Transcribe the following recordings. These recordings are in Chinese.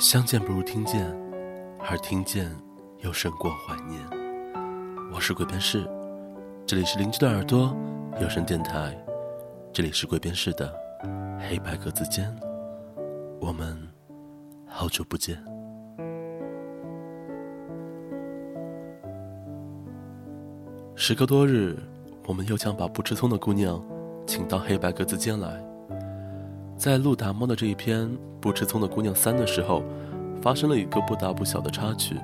相见不如听见，而听见又胜过怀念。我是鬼边士，这里是邻居的耳朵有声电台，这里是鬼边士的黑白格子间，我们好久不见。时隔多日，我们又将把不吃葱的姑娘请到黑白格子间来。在录达猫的这一篇《不吃葱的姑娘三》的时候，发生了一个不大不小的插曲，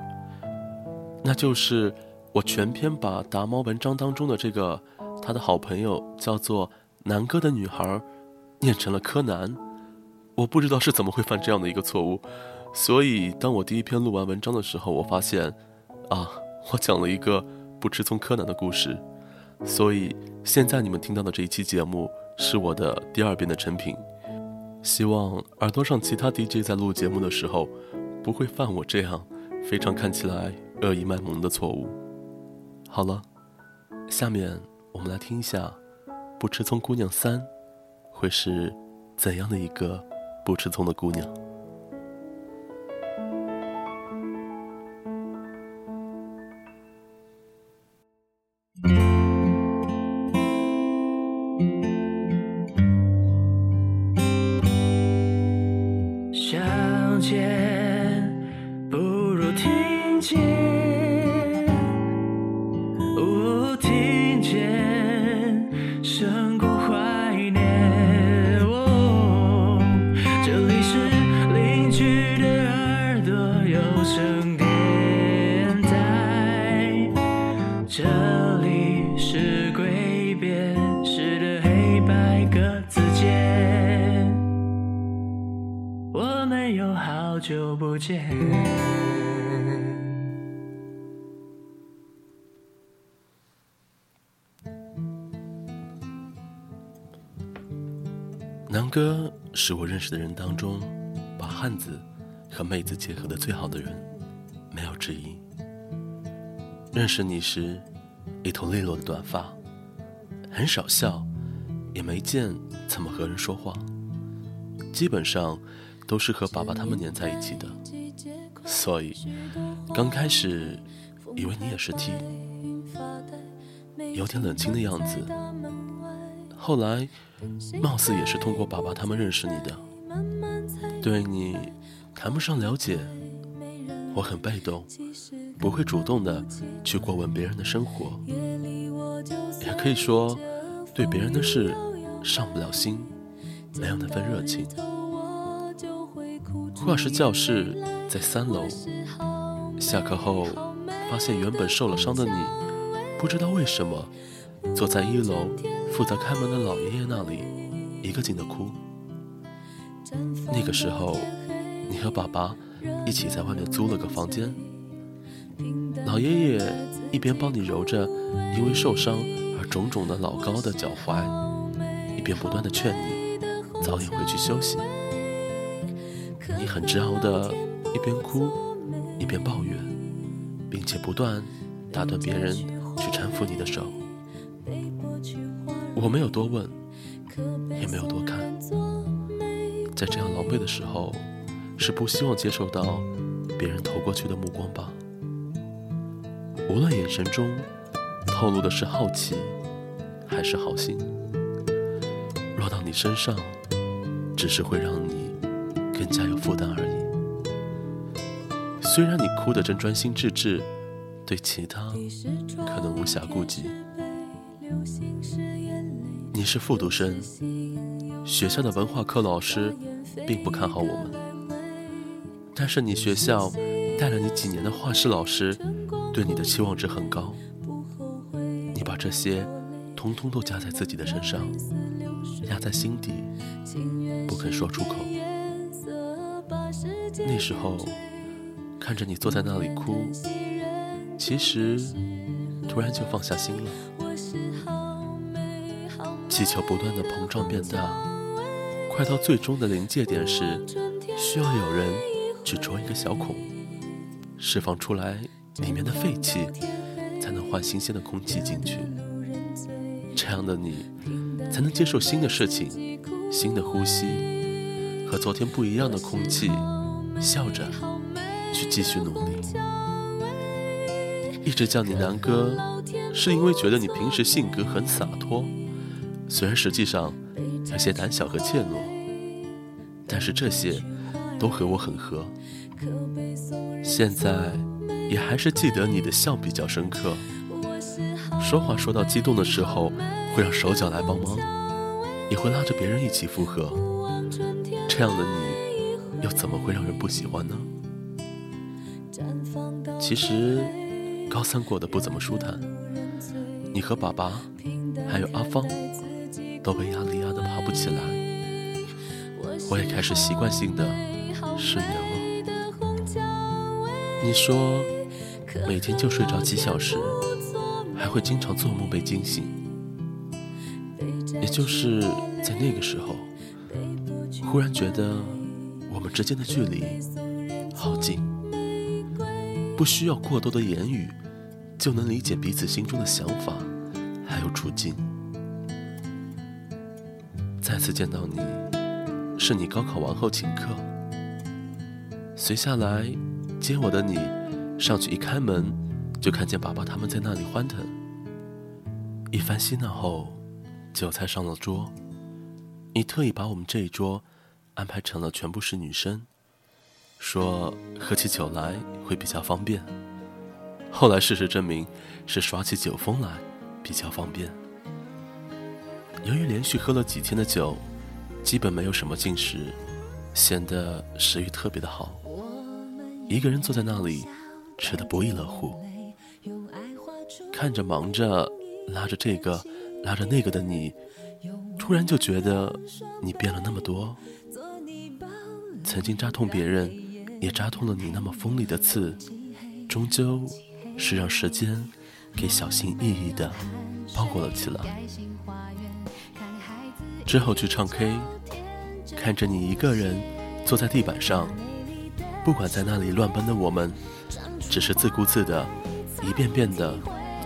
那就是我全篇把达猫文章当中的这个他的好朋友叫做南哥的女孩，念成了柯南。我不知道是怎么会犯这样的一个错误，所以当我第一篇录完文章的时候，我发现，啊，我讲了一个不吃葱柯南的故事，所以现在你们听到的这一期节目是我的第二遍的成品。希望耳朵上其他 DJ 在录节目的时候，不会犯我这样非常看起来恶意卖萌的错误。好了，下面我们来听一下《不吃葱姑娘三》会是怎样的一个不吃葱的姑娘。南哥是我认识的人当中，把汉子和妹子结合的最好的人，没有之一。认识你时，一头利落的短发，很少笑，也没见怎么和人说话，基本上都是和爸爸他们黏在一起的。所以刚开始以为你也是 T，有点冷清的样子。后来。貌似也是通过爸爸他们认识你的，对你谈不上了解，我很被动，不会主动的去过问别人的生活，也可以说对别人的事上不了心，没有那份热情。画室教室在三楼，下课后发现原本受了伤的你，不知道为什么坐在一楼。负责开门的老爷爷那里，一个劲的哭。那个时候，你和爸爸一起在外面租了个房间。老爷爷一边帮你揉着因为受伤而肿肿的老高的脚踝，一边不断的劝你早点回去休息。很自豪的一边哭一边抱怨，并且不断打断别人去搀扶你的手。我没有多问，也没有多看，在这样狼狈的时候，是不希望接受到别人投过去的目光吧。无论眼神中透露的是好奇，还是好心，落到你身上，只是会让你更加有负担而已。虽然你哭得正专心致志，对其他可能无暇顾及。你是复读生，学校的文化课老师并不看好我们。但是你学校带了你几年的画室老师，对你的期望值很高。你把这些通通都加在自己的身上，压在心底，不肯说出口。那时候看着你坐在那里哭，其实突然就放下心了。气球不断的膨胀变大，快到最终的临界点时，需要有人去戳一个小孔，释放出来里面的废气，才能换新鲜的空气进去。这样的你，才能接受新的事情、新的呼吸，和昨天不一样的空气、笑着去继续努力。一直叫你南哥，是因为觉得你平时性格很洒脱，虽然实际上有些胆小和怯懦，但是这些都和我很合。现在也还是记得你的笑比较深刻，说话说到激动的时候会让手脚来帮忙，也会拉着别人一起附和。这样的你，又怎么会让人不喜欢呢？其实。高三过得不怎么舒坦，你和爸爸还有阿芳都被压力压得爬不起来，我也开始习惯性的失眠了。你说每天就睡着几小时，还会经常做梦被惊醒，也就是在那个时候，忽然觉得我们之间的距离好近，不需要过多的言语。就能理解彼此心中的想法，还有处境。再次见到你，是你高考完后请客，随下来接我的你，上去一开门，就看见爸爸他们在那里欢腾。一番嬉闹后，酒菜上了桌，你特意把我们这一桌安排成了全部是女生，说喝起酒来会比较方便。后来事实证明，是耍起酒疯来比较方便。由于连续喝了几天的酒，基本没有什么进食，显得食欲特别的好。一个人坐在那里，吃得不亦乐乎。看着忙着拉着这个拉着那个的你，突然就觉得你变了那么多。曾经扎痛别人，也扎痛了你那么锋利的刺，终究。是让时间给小心翼翼的包裹了起来。之后去唱 K，看着你一个人坐在地板上，不管在那里乱奔的我们，只是自顾自的一遍遍的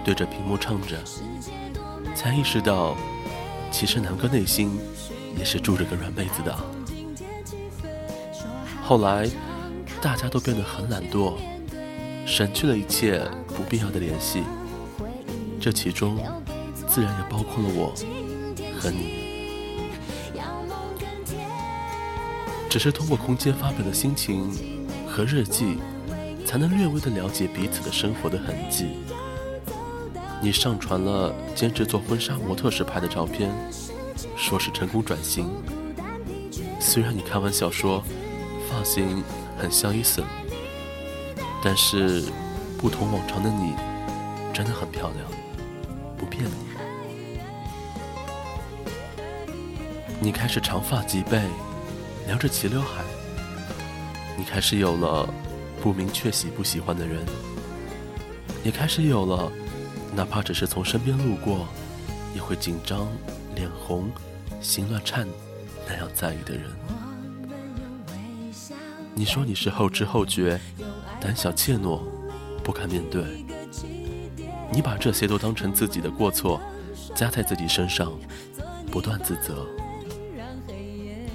对着屏幕唱着，才意识到，其实南哥内心也是住着个软妹子的。后来，大家都变得很懒惰。省去了一切不必要的联系，这其中自然也包括了我和你。只是通过空间发表的心情和日记，才能略微的了解彼此的生活的痕迹。你上传了兼职做婚纱模特时拍的照片，说是成功转型。虽然你开玩笑说发型很像伊森。但是，不同往常的你，真的很漂亮，不骗你。你开始长发及背，留着齐刘海。你开始有了不明确喜不喜欢的人，也开始有了哪怕只是从身边路过，也会紧张、脸红、心乱颤那样在意的人。你说你是后知后觉。胆小怯懦，不敢面对。你把这些都当成自己的过错，加在自己身上，不断自责，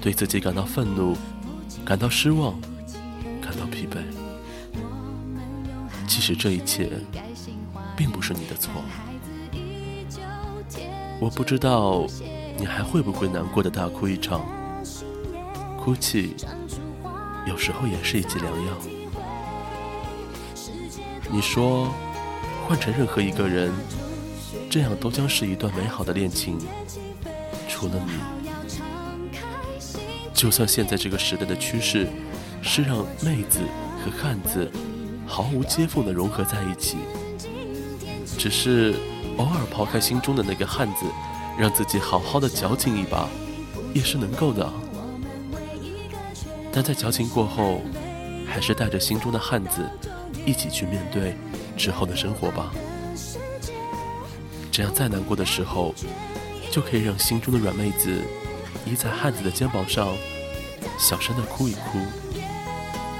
对自己感到愤怒，感到失望，感到疲惫。其实这一切，并不是你的错。我不知道你还会不会难过的大哭一场。哭泣，有时候也是一剂良药。你说，换成任何一个人，这样都将是一段美好的恋情。除了你，就算现在这个时代的趋势是让妹子和汉子毫无接缝的融合在一起，只是偶尔抛开心中的那个汉子，让自己好好的矫情一把，也是能够的。但在矫情过后，还是带着心中的汉子。一起去面对之后的生活吧，这样再难过的时候，就可以让心中的软妹子依在汉子的肩膀上，小声的哭一哭，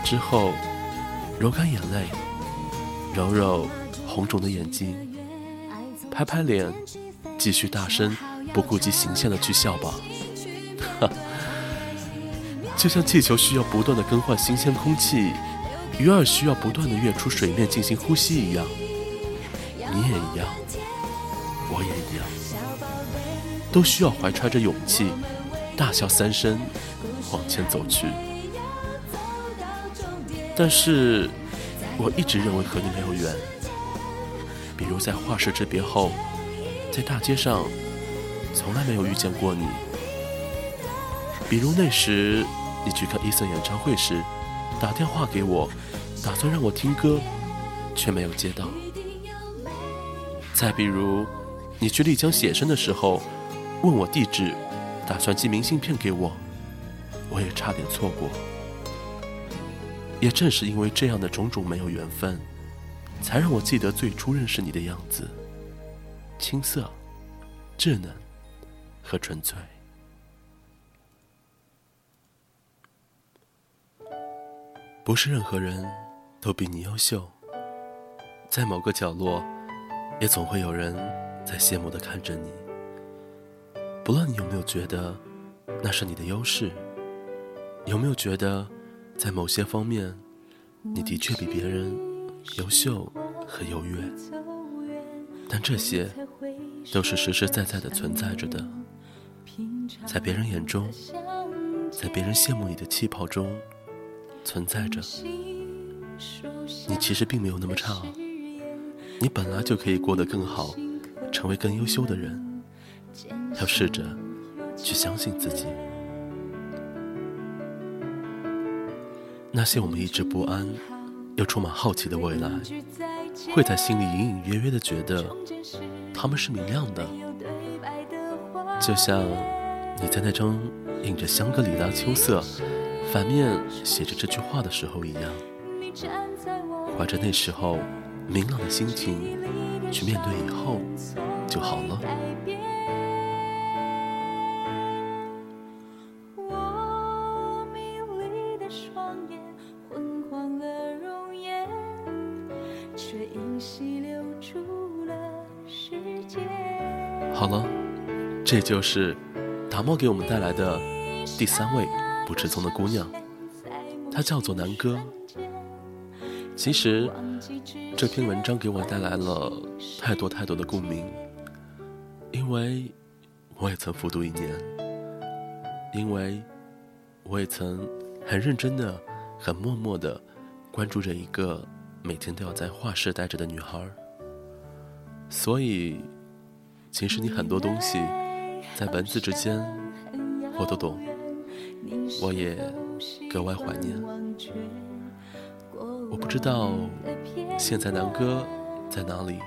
之后揉干眼泪，揉揉红肿的眼睛，拍拍脸，继续大声不顾及形象的去笑吧。就像气球需要不断的更换新鲜空气，鱼儿需要不断的跃出水面进行呼吸一样，你也一样，我也一样，都需要怀揣着勇气，大笑三声，往前走去。但是，我一直认为和你没有缘，比如在画室之别后，在大街上，从来没有遇见过你。比如那时。你去看伊森演唱会时，打电话给我，打算让我听歌，却没有接到。再比如，你去丽江写生的时候，问我地址，打算寄明信片给我，我也差点错过。也正是因为这样的种种没有缘分，才让我记得最初认识你的样子：青涩、稚嫩和纯粹。不是任何人都比你优秀，在某个角落，也总会有人在羡慕的看着你。不论你有没有觉得那是你的优势，有没有觉得在某些方面你的确比别人优秀和优越，但这些都是实实在在的存在着的，在别人眼中，在别人羡慕你的气泡中。存在着，你其实并没有那么差，你本来就可以过得更好，成为更优秀的人。要试着去相信自己。那些我们一直不安又充满好奇的未来，会在心里隐隐约约的觉得他们是明亮的，就像你在那张印着香格里拉秋色。反面写着这句话的时候一样，怀着那时候明朗的心情去面对以后就好了。好了，这就是达摩给我们带来的第三位。不吃葱的姑娘，她叫做南哥。其实这篇文章给我带来了太多太多的共鸣，因为我也曾复读一年，因为我也曾很认真的、很默默的关注着一个每天都要在画室待着的女孩。所以，其实你很多东西在文字之间，我都懂。我也格外怀念。我不知道现在南哥在哪里，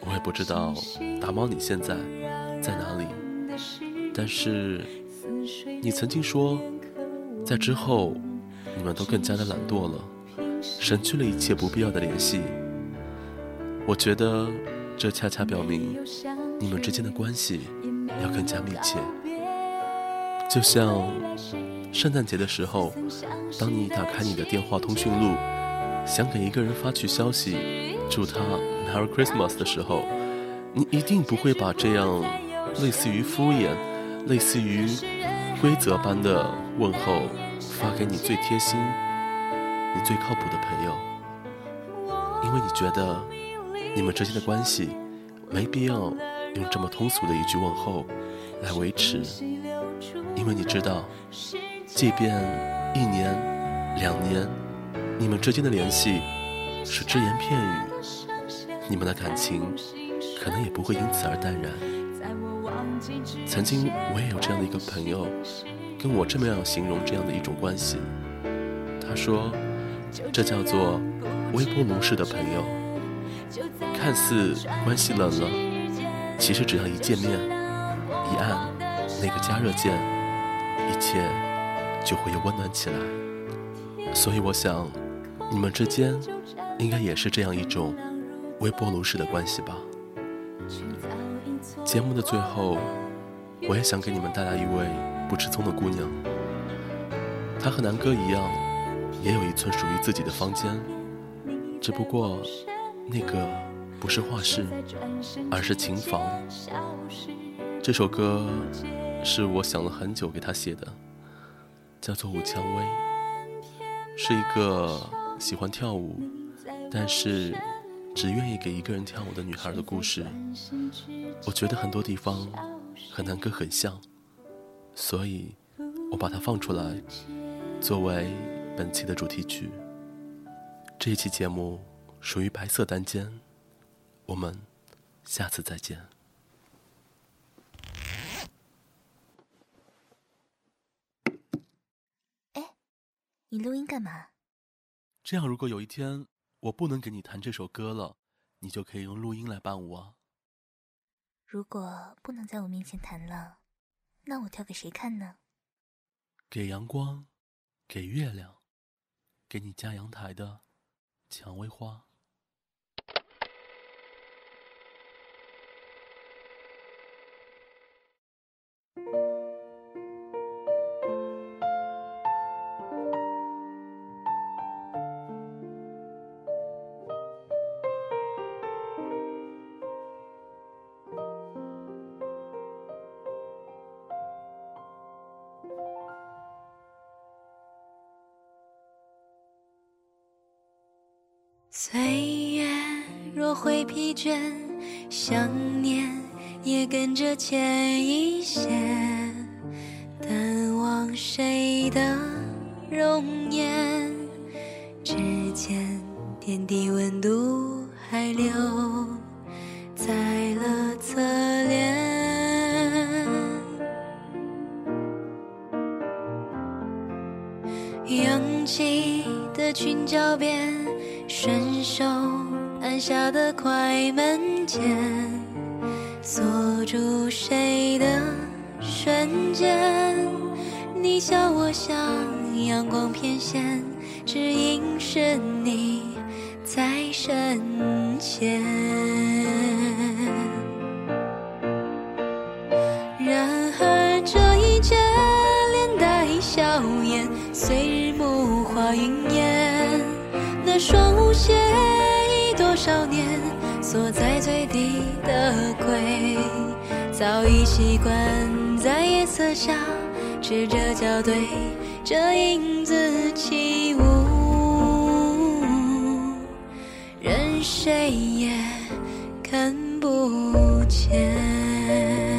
我也不知道大猫你现在在哪里。但是你曾经说，在之后你们都更加的懒惰了，省去了一切不必要的联系。我觉得这恰恰表明你们之间的关系要更加密切。就像圣诞节的时候，当你打开你的电话通讯录，想给一个人发去消息，祝他 Merry Christmas 的时候，你一定不会把这样类似于敷衍、类似于规则般的问候发给你最贴心、你最靠谱的朋友，因为你觉得你们之间的关系没必要用这么通俗的一句问候来维持。因为你知道，即便一年、两年，你们之间的联系是只言片语，你们的感情可能也不会因此而淡然。曾经我也有这样的一个朋友，跟我这么样形容这样的一种关系。他说，这叫做微波炉式的朋友，看似关系冷了，其实只要一见面，一按那个加热键。一切就会有温暖起来，所以我想，你们之间应该也是这样一种微波炉式的关系吧。节目的最后，我也想给你们带来一位不吃葱的姑娘，她和南哥一样，也有一寸属于自己的房间，只不过那个不是画室，而是琴房。这首歌。是我想了很久给他写的，叫做武蔷薇，是一个喜欢跳舞，但是只愿意给一个人跳舞的女孩的故事。我觉得很多地方和南哥很像，所以我把它放出来，作为本期的主题曲。这一期节目属于白色单间，我们下次再见。你录音干嘛？这样，如果有一天我不能给你弹这首歌了，你就可以用录音来伴舞啊。如果不能在我面前弹了，那我跳给谁看呢？给阳光，给月亮，给你家阳台的蔷薇花。岁月若会疲倦，想念也跟着浅一些。淡忘谁的容颜，指尖点滴温度还留在了侧脸。扬起的裙角边。下的快门键，锁住谁的瞬间？你笑我笑，阳光偏跹，只因是你在身前。然而这一切连带笑颜，随日暮化云烟。那双。写已多少年，锁在最低的柜，早已习惯在夜色下赤着脚对着影子起舞，任谁也看不见。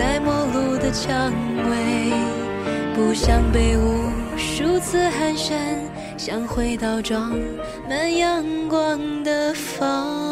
在陌路的蔷薇，不想被无数次寒暄，想回到装满阳光的房。